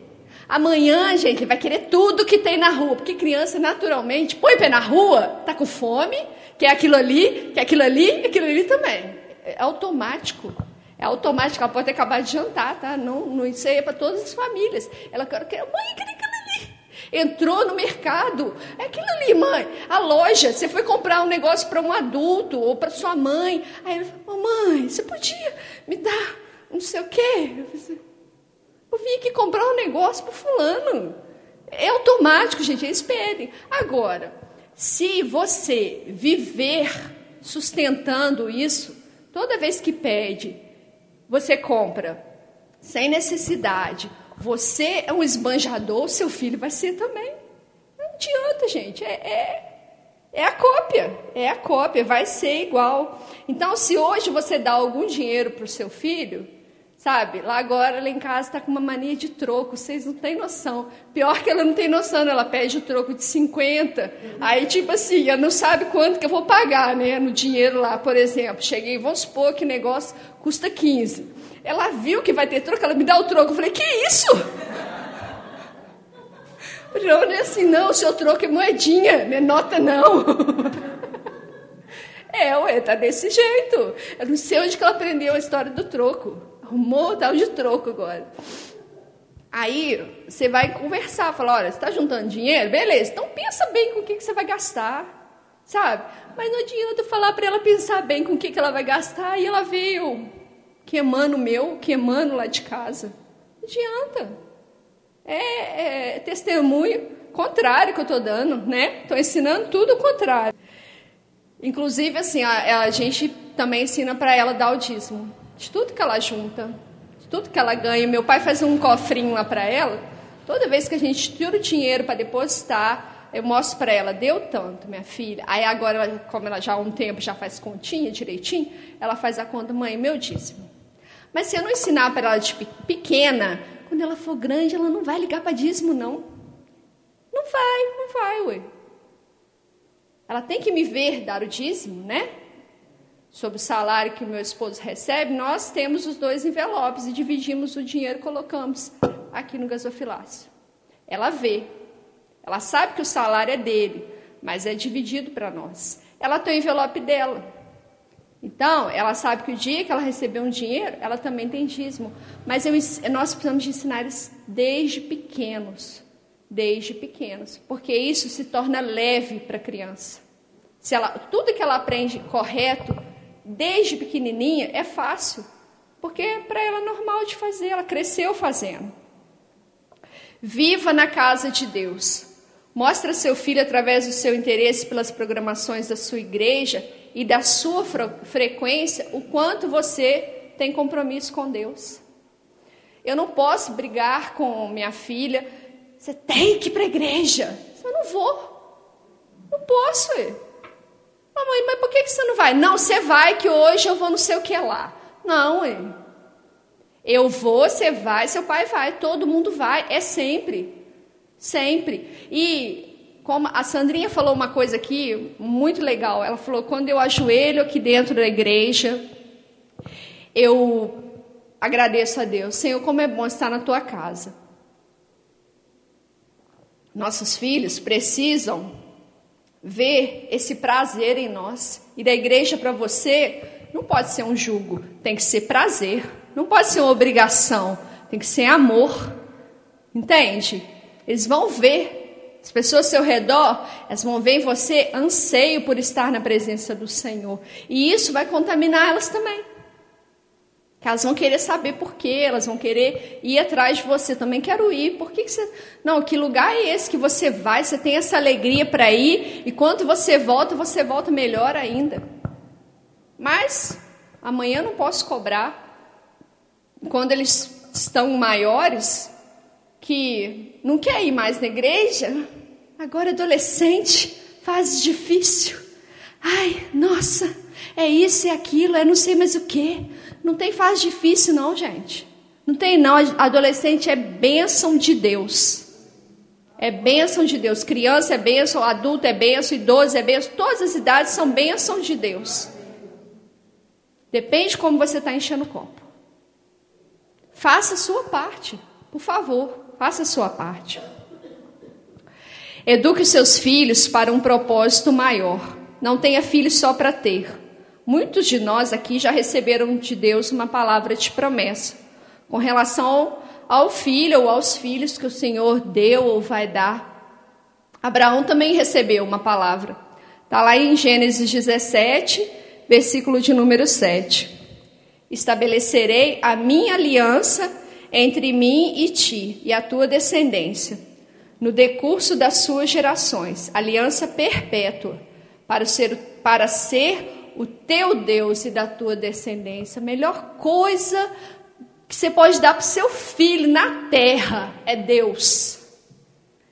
Amanhã, gente, ele vai querer tudo que tem na rua, porque criança naturalmente põe pé na rua, tá com fome, quer aquilo ali, quer aquilo ali, aquilo ali também. É automático. É automático, ela pode ter acabado de jantar, tá? Não, não aí é para todas as famílias. Ela quer, mãe, quer aquilo ali. Entrou no mercado, é aquilo ali, mãe. A loja, você foi comprar um negócio para um adulto ou para sua mãe. Aí ela falou, mãe, você podia me dar não sei o quê? Eu, assim, eu vim aqui comprar um negócio para fulano. É automático, gente, eles pedem. Agora, se você viver sustentando isso, toda vez que pede, você compra sem necessidade, você é um esbanjador, seu filho vai ser também. Não adianta, gente. É, é, é a cópia. É a cópia, vai ser igual. Então, se hoje você dá algum dinheiro para o seu filho, Sabe, lá agora, lá em casa, está com uma mania de troco, vocês não têm noção. Pior que ela não tem noção, ela pede o troco de 50. Aí, tipo assim, ela não sabe quanto que eu vou pagar, né, no dinheiro lá, por exemplo. Cheguei, vamos supor que negócio custa 15. Ela viu que vai ter troco, ela me dá o troco. Eu falei, que isso? Não, não é assim, não, o seu troco é moedinha, não é nota, não. É, ué, tá desse jeito. Eu não sei onde que ela aprendeu a história do troco. Arrumou tal de troco agora. Aí você vai conversar, falar, olha, você está juntando dinheiro? Beleza, então pensa bem com o que, que você vai gastar, sabe? Mas não adianta falar para ela pensar bem com o que, que ela vai gastar e ela veio queimando o meu, queimando lá de casa. Não adianta. É, é testemunho contrário que eu estou dando, né? Estou ensinando tudo o contrário. Inclusive, assim, a, a gente também ensina para ela dar o dízimo de tudo que ela junta, de tudo que ela ganha. Meu pai faz um cofrinho lá para ela. Toda vez que a gente tira o dinheiro para depositar, eu mostro para ela, deu tanto, minha filha. Aí agora, como ela já há um tempo já faz continha direitinho, ela faz a conta, mãe, meu dízimo. Mas se eu não ensinar para ela de pequena, quando ela for grande, ela não vai ligar para dízimo, não. Não vai, não vai, ué. Ela tem que me ver dar o dízimo, né? Sobre o salário que meu esposo recebe, nós temos os dois envelopes e dividimos o dinheiro e colocamos aqui no gasofilácio. Ela vê, ela sabe que o salário é dele, mas é dividido para nós. Ela tem o envelope dela. Então, ela sabe que o dia que ela receber um dinheiro, ela também tem dízimo. Mas eu, nós precisamos de ensinar eles desde pequenos. Desde pequenos. Porque isso se torna leve para a criança. Se ela, tudo que ela aprende correto, desde pequenininha é fácil, porque para ela é normal de fazer, ela cresceu fazendo. Viva na casa de Deus. Mostre a seu filho através do seu interesse pelas programações da sua igreja e da sua frequência o quanto você tem compromisso com Deus. Eu não posso brigar com minha filha. Você tem que ir para a igreja. Eu não vou. Não posso. Ir. Mamãe, mas por que você não vai? Não, você vai que hoje eu vou não sei o que lá. Não? Eu vou, você vai, seu pai vai, todo mundo vai, é sempre. Sempre. E como a Sandrinha falou uma coisa aqui muito legal, ela falou: quando eu ajoelho aqui dentro da igreja, eu agradeço a Deus. Senhor, como é bom estar na tua casa. Nossos filhos precisam ver esse prazer em nós. E da igreja para você não pode ser um jugo, tem que ser prazer. Não pode ser uma obrigação, tem que ser amor. Entende? Eles vão ver, as pessoas ao seu redor, elas vão ver em você anseio por estar na presença do Senhor. E isso vai contaminar elas também. Que elas vão querer saber por quê, elas vão querer ir atrás de você. Também quero ir. Por que, que você. Não, que lugar é esse que você vai? Você tem essa alegria para ir e quando você volta, você volta melhor ainda. Mas amanhã não posso cobrar. Quando eles estão maiores, que não quer ir mais na igreja, agora adolescente, fase difícil. Ai, nossa, é isso, é aquilo, é não sei mais o que. Não tem fase difícil, não, gente. Não tem, não. Adolescente é bênção de Deus. É bênção de Deus. Criança é bênção, adulto é bênção, idoso é bênção. Todas as idades são bênção de Deus. Depende de como você está enchendo o copo. Faça a sua parte, por favor. Faça a sua parte. Eduque os seus filhos para um propósito maior. Não tenha filhos só para ter. Muitos de nós aqui já receberam de Deus uma palavra de promessa com relação ao filho ou aos filhos que o Senhor deu ou vai dar. Abraão também recebeu uma palavra. Está lá em Gênesis 17, versículo de número 7. Estabelecerei a minha aliança entre mim e ti e a tua descendência, no decurso das suas gerações, aliança perpétua, para ser, para ser o teu Deus e da tua descendência. A melhor coisa que você pode dar para o seu filho na terra é Deus.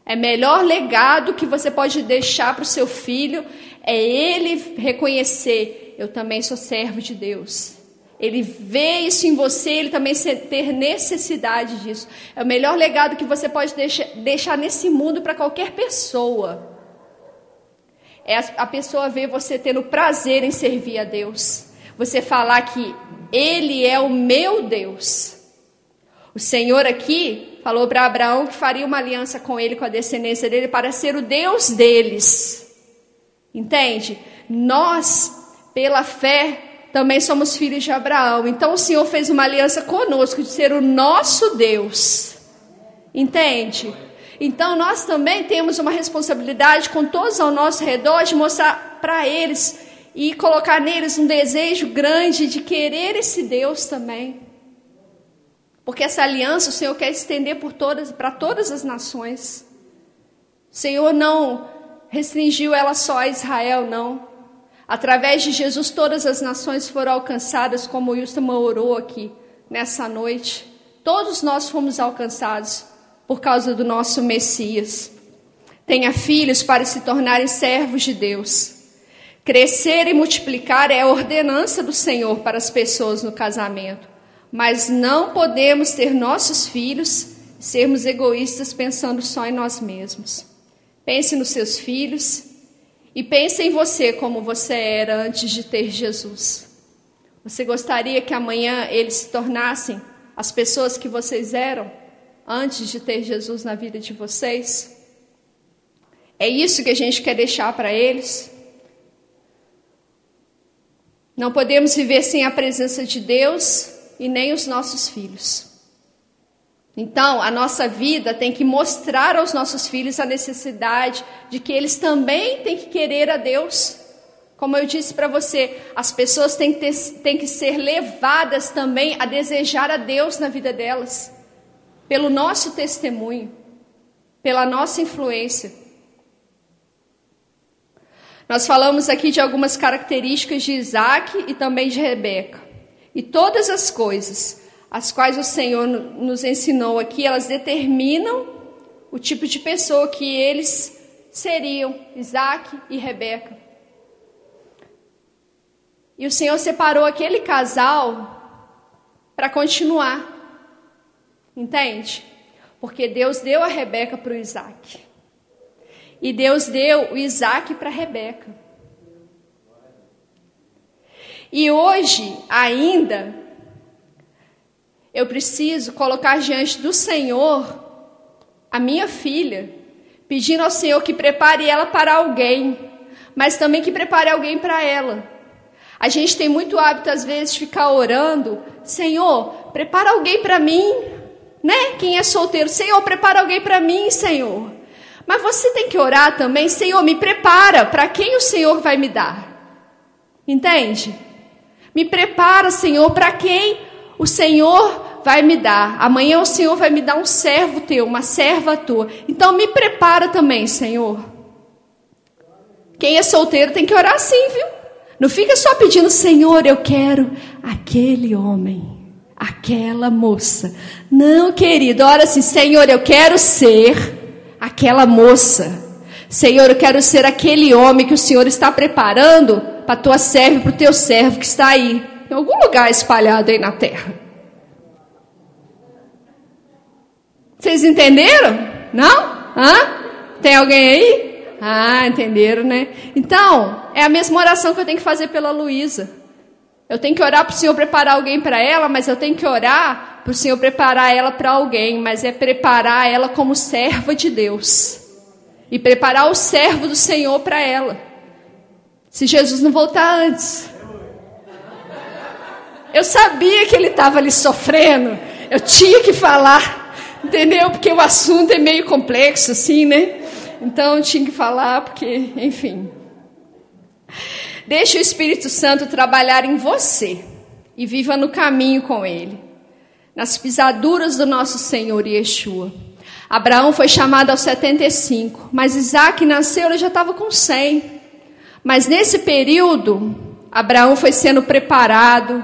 É melhor legado que você pode deixar para o seu filho é ele reconhecer: eu também sou servo de Deus. Ele vê isso em você, ele também ter necessidade disso. É o melhor legado que você pode deixar, nesse mundo para qualquer pessoa é a pessoa ver você tendo prazer em servir a Deus. Você falar que Ele é o meu Deus. O Senhor aqui falou para Abraão que faria uma aliança com ele, com a descendência dele, para ser o Deus deles. Entende? Nós, pela fé, também somos filhos de Abraão. Então o Senhor fez uma aliança conosco de ser o nosso Deus. Entende? Então nós também temos uma responsabilidade com todos ao nosso redor de mostrar para eles e colocar neles um desejo grande de querer esse Deus também. Porque essa aliança o Senhor quer estender por todas, para todas as nações. O Senhor não restringiu ela só a Israel, não. Através de Jesus, todas as nações foram alcançadas, como o Wilson orou aqui nessa noite. Todos nós fomos alcançados por causa do nosso Messias. Tenha filhos para se tornarem servos de Deus. Crescer e multiplicar é a ordenança do Senhor para as pessoas no casamento. Mas não podemos ter nossos filhos sermos egoístas pensando só em nós mesmos. Pense nos seus filhos e pense em você como você era antes de ter Jesus. Você gostaria que amanhã eles se tornassem as pessoas que vocês eram? Antes de ter Jesus na vida de vocês? É isso que a gente quer deixar para eles? Não podemos viver sem a presença de Deus e nem os nossos filhos. Então, a nossa vida tem que mostrar aos nossos filhos a necessidade de que eles também têm que querer a Deus. Como eu disse para você, as pessoas têm que, ter, têm que ser levadas também a desejar a Deus na vida delas pelo nosso testemunho, pela nossa influência. Nós falamos aqui de algumas características de Isaac e também de Rebeca. E todas as coisas, as quais o Senhor nos ensinou aqui, elas determinam o tipo de pessoa que eles seriam, Isaac e Rebeca. E o Senhor separou aquele casal para continuar Entende? Porque Deus deu a Rebeca para o Isaac. E Deus deu o Isaac para Rebeca. E hoje, ainda, eu preciso colocar diante do Senhor a minha filha, pedindo ao Senhor que prepare ela para alguém, mas também que prepare alguém para ela. A gente tem muito hábito, às vezes, de ficar orando: Senhor, prepara alguém para mim, né? Quem é solteiro, Senhor, prepara alguém para mim, Senhor. Mas você tem que orar também, Senhor, me prepara para quem o Senhor vai me dar. Entende? Me prepara, Senhor, para quem o Senhor vai me dar. Amanhã o Senhor vai me dar um servo teu, uma serva tua. Então me prepara também, Senhor. Quem é solteiro tem que orar assim, viu? Não fica só pedindo, Senhor, eu quero aquele homem aquela moça. Não, querido, ora assim, Senhor, eu quero ser aquela moça. Senhor, eu quero ser aquele homem que o Senhor está preparando para tua serva, para o teu servo que está aí, em algum lugar espalhado aí na terra. Vocês entenderam? Não? Hã? Tem alguém aí? Ah, entenderam, né? Então, é a mesma oração que eu tenho que fazer pela Luísa. Eu tenho que orar para o Senhor preparar alguém para ela, mas eu tenho que orar para o Senhor preparar ela para alguém, mas é preparar ela como serva de Deus. E preparar o servo do Senhor para ela. Se Jesus não voltar antes. Eu sabia que ele estava ali sofrendo. Eu tinha que falar. Entendeu? Porque o assunto é meio complexo, assim, né? Então eu tinha que falar, porque, enfim. Deixe o Espírito Santo trabalhar em você e viva no caminho com ele, nas pisaduras do nosso Senhor Yeshua. Abraão foi chamado aos 75, mas Isaac nasceu, ele já estava com 100. Mas nesse período, Abraão foi sendo preparado,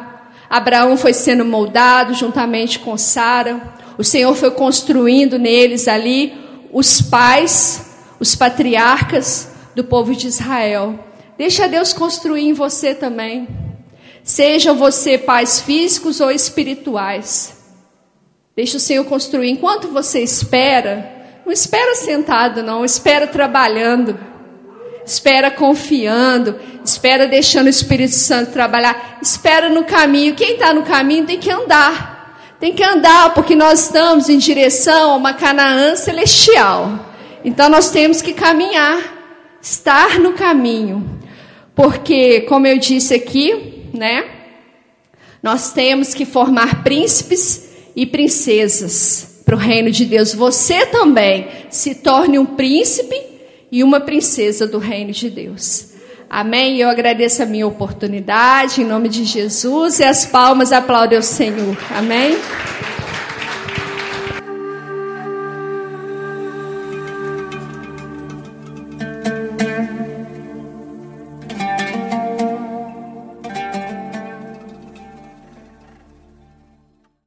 Abraão foi sendo moldado juntamente com Sara. O Senhor foi construindo neles ali os pais, os patriarcas do povo de Israel. Deixa Deus construir em você também. Seja você pais físicos ou espirituais. Deixa o Senhor construir. Enquanto você espera, não espera sentado, não, espera trabalhando. Espera confiando, espera deixando o Espírito Santo trabalhar, espera no caminho. Quem está no caminho tem que andar, tem que andar, porque nós estamos em direção a uma Canaã celestial. Então nós temos que caminhar, estar no caminho. Porque, como eu disse aqui, né? Nós temos que formar príncipes e princesas para o reino de Deus. Você também se torne um príncipe e uma princesa do reino de Deus. Amém? Eu agradeço a minha oportunidade, em nome de Jesus, e as palmas aplaudem o Senhor. Amém?